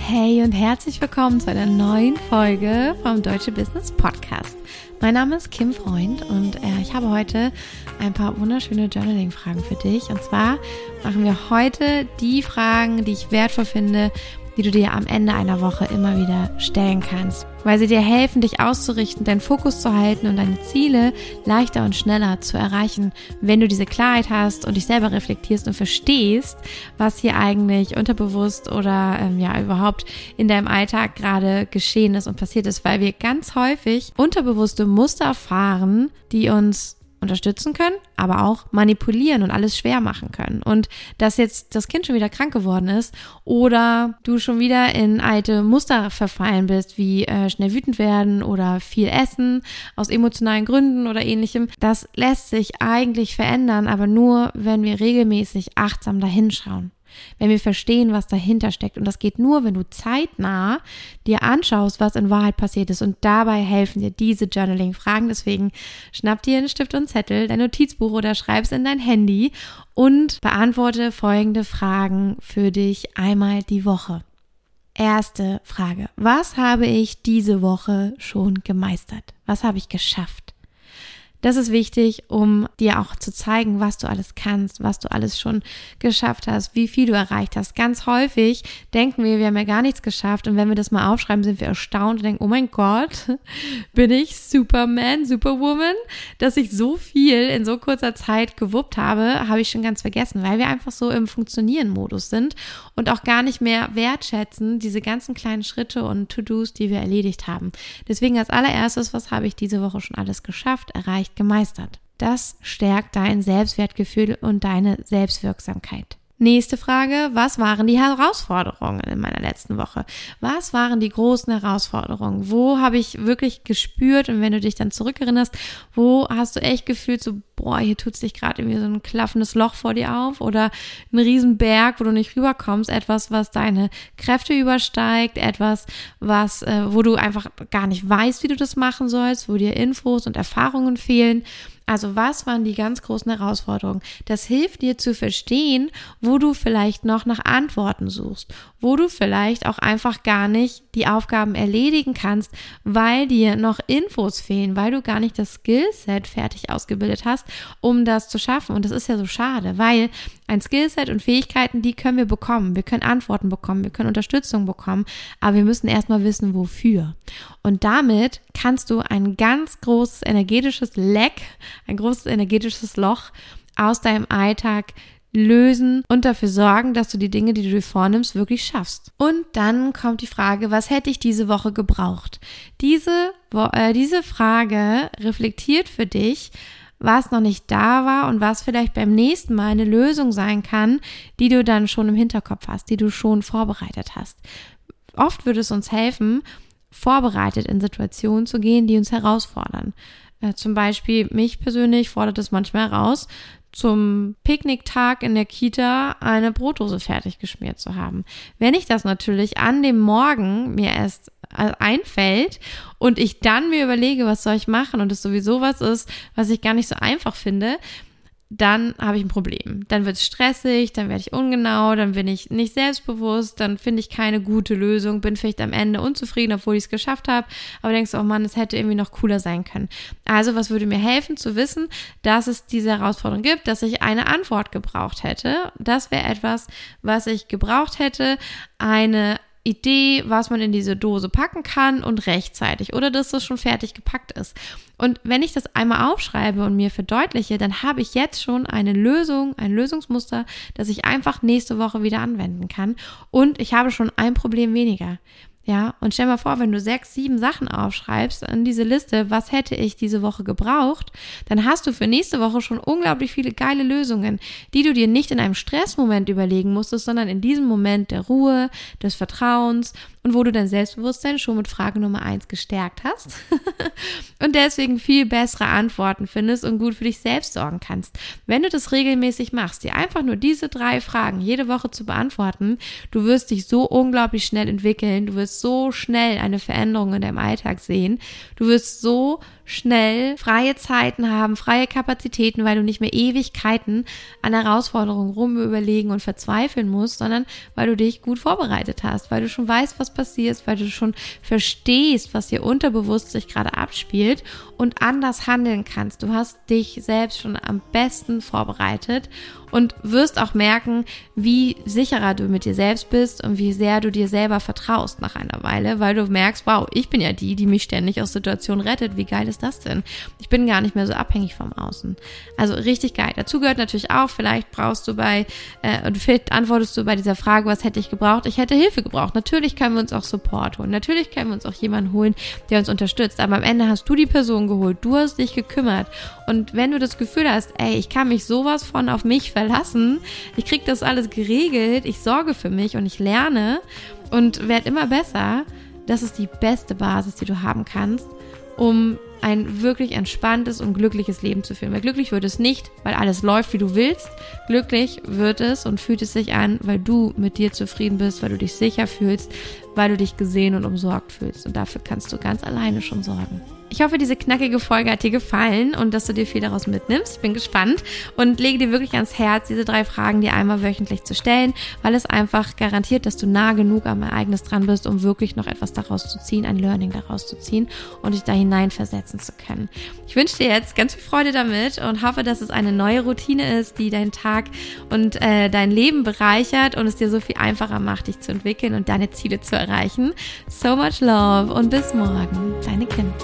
Hey und herzlich willkommen zu einer neuen Folge vom Deutsche Business Podcast. Mein Name ist Kim Freund und äh, ich habe heute ein paar wunderschöne Journaling-Fragen für dich. Und zwar machen wir heute die Fragen, die ich wertvoll finde, die du dir am Ende einer Woche immer wieder stellen kannst, weil sie dir helfen, dich auszurichten, deinen Fokus zu halten und deine Ziele leichter und schneller zu erreichen, wenn du diese Klarheit hast und dich selber reflektierst und verstehst, was hier eigentlich unterbewusst oder ähm, ja überhaupt in deinem Alltag gerade geschehen ist und passiert ist, weil wir ganz häufig unterbewusste Muster erfahren, die uns unterstützen können, aber auch manipulieren und alles schwer machen können. Und dass jetzt das Kind schon wieder krank geworden ist oder du schon wieder in alte Muster verfallen bist, wie äh, schnell wütend werden oder viel essen aus emotionalen Gründen oder ähnlichem, das lässt sich eigentlich verändern, aber nur, wenn wir regelmäßig achtsam dahinschauen wenn wir verstehen, was dahinter steckt. Und das geht nur, wenn du zeitnah dir anschaust, was in Wahrheit passiert ist. Und dabei helfen dir diese Journaling-Fragen. Deswegen schnapp dir einen Stift und Zettel, dein Notizbuch oder schreib es in dein Handy und beantworte folgende Fragen für dich einmal die Woche. Erste Frage. Was habe ich diese Woche schon gemeistert? Was habe ich geschafft? Das ist wichtig, um dir auch zu zeigen, was du alles kannst, was du alles schon geschafft hast, wie viel du erreicht hast. Ganz häufig denken wir, wir haben ja gar nichts geschafft und wenn wir das mal aufschreiben, sind wir erstaunt und denken, oh mein Gott, bin ich Superman, Superwoman, dass ich so viel in so kurzer Zeit gewuppt habe, habe ich schon ganz vergessen, weil wir einfach so im Funktionieren-Modus sind und auch gar nicht mehr wertschätzen, diese ganzen kleinen Schritte und To-Dos, die wir erledigt haben. Deswegen als allererstes, was habe ich diese Woche schon alles geschafft, erreicht? Leicht gemeistert. Das stärkt dein Selbstwertgefühl und deine Selbstwirksamkeit. Nächste Frage, was waren die Herausforderungen in meiner letzten Woche? Was waren die großen Herausforderungen? Wo habe ich wirklich gespürt und wenn du dich dann zurückerinnerst, wo hast du echt gefühlt so, boah, hier tut sich gerade irgendwie so ein klaffendes Loch vor dir auf oder ein Riesenberg, wo du nicht rüberkommst, etwas, was deine Kräfte übersteigt, etwas, was, äh, wo du einfach gar nicht weißt, wie du das machen sollst, wo dir Infos und Erfahrungen fehlen also was waren die ganz großen Herausforderungen? Das hilft dir zu verstehen, wo du vielleicht noch nach Antworten suchst, wo du vielleicht auch einfach gar nicht die Aufgaben erledigen kannst, weil dir noch Infos fehlen, weil du gar nicht das Skillset fertig ausgebildet hast, um das zu schaffen. Und das ist ja so schade, weil ein Skillset und Fähigkeiten, die können wir bekommen. Wir können Antworten bekommen, wir können Unterstützung bekommen, aber wir müssen erstmal wissen, wofür. Und damit kannst du ein ganz großes energetisches Leck, ein großes energetisches Loch aus deinem Alltag lösen und dafür sorgen, dass du die Dinge, die du dir vornimmst, wirklich schaffst. Und dann kommt die Frage, was hätte ich diese Woche gebraucht? Diese, äh, diese Frage reflektiert für dich, was noch nicht da war und was vielleicht beim nächsten Mal eine Lösung sein kann, die du dann schon im Hinterkopf hast, die du schon vorbereitet hast. Oft würde es uns helfen, vorbereitet in Situationen zu gehen, die uns herausfordern. Äh, zum Beispiel mich persönlich fordert es manchmal heraus, zum Picknicktag in der Kita eine Brotdose fertig geschmiert zu haben. Wenn ich das natürlich an dem Morgen mir erst äh, einfällt und ich dann mir überlege, was soll ich machen und es sowieso was ist, was ich gar nicht so einfach finde, dann habe ich ein Problem. Dann wird es stressig, dann werde ich ungenau, dann bin ich nicht selbstbewusst, dann finde ich keine gute Lösung, bin vielleicht am Ende unzufrieden, obwohl ich es geschafft habe, aber denkst, oh Mann, es hätte irgendwie noch cooler sein können. Also, was würde mir helfen zu wissen, dass es diese Herausforderung gibt, dass ich eine Antwort gebraucht hätte? Das wäre etwas, was ich gebraucht hätte, eine Idee, was man in diese Dose packen kann und rechtzeitig oder dass das schon fertig gepackt ist. Und wenn ich das einmal aufschreibe und mir verdeutliche, dann habe ich jetzt schon eine Lösung, ein Lösungsmuster, das ich einfach nächste Woche wieder anwenden kann. Und ich habe schon ein Problem weniger. Ja, und stell mal vor, wenn du sechs, sieben Sachen aufschreibst an diese Liste, was hätte ich diese Woche gebraucht, dann hast du für nächste Woche schon unglaublich viele geile Lösungen, die du dir nicht in einem Stressmoment überlegen musstest, sondern in diesem Moment der Ruhe, des Vertrauens und wo du dein Selbstbewusstsein schon mit Frage Nummer eins gestärkt hast und deswegen viel bessere Antworten findest und gut für dich selbst sorgen kannst. Wenn du das regelmäßig machst, dir einfach nur diese drei Fragen jede Woche zu beantworten, du wirst dich so unglaublich schnell entwickeln, du wirst so schnell eine Veränderung in deinem Alltag sehen. Du wirst so schnell freie Zeiten haben, freie Kapazitäten, weil du nicht mehr Ewigkeiten an Herausforderungen rumüberlegen und verzweifeln musst, sondern weil du dich gut vorbereitet hast, weil du schon weißt, was passiert, weil du schon verstehst, was hier unterbewusst sich gerade abspielt und anders handeln kannst. Du hast dich selbst schon am besten vorbereitet und wirst auch merken, wie sicherer du mit dir selbst bist und wie sehr du dir selber vertraust nach einer Weile, weil du merkst, wow, ich bin ja die, die mich ständig aus Situationen rettet. Wie geil ist das denn? Ich bin gar nicht mehr so abhängig vom Außen. Also richtig geil. Dazu gehört natürlich auch, vielleicht brauchst du bei, äh, und vielleicht antwortest du bei dieser Frage, was hätte ich gebraucht? Ich hätte Hilfe gebraucht. Natürlich können wir uns auch Support holen. Natürlich können wir uns auch jemanden holen, der uns unterstützt. Aber am Ende hast du die Person geholt. Du hast dich gekümmert. Und wenn du das Gefühl hast, ey, ich kann mich sowas von auf mich verlassen, ich krieg das alles geregelt, ich sorge für mich und ich lerne und werde immer besser, das ist die beste Basis, die du haben kannst, um ein wirklich entspanntes und glückliches Leben zu führen. Weil glücklich wird es nicht, weil alles läuft, wie du willst. Glücklich wird es und fühlt es sich an, weil du mit dir zufrieden bist, weil du dich sicher fühlst, weil du dich gesehen und umsorgt fühlst. Und dafür kannst du ganz alleine schon sorgen. Ich hoffe, diese knackige Folge hat dir gefallen und dass du dir viel daraus mitnimmst. Ich bin gespannt und lege dir wirklich ans Herz, diese drei Fragen dir einmal wöchentlich zu stellen, weil es einfach garantiert, dass du nah genug am Ereignis dran bist, um wirklich noch etwas daraus zu ziehen, ein Learning daraus zu ziehen und dich da hineinversetzen zu können. Ich wünsche dir jetzt ganz viel Freude damit und hoffe, dass es eine neue Routine ist, die deinen Tag und äh, dein Leben bereichert und es dir so viel einfacher macht, dich zu entwickeln und deine Ziele zu erreichen. So much love und bis morgen, deine Kind.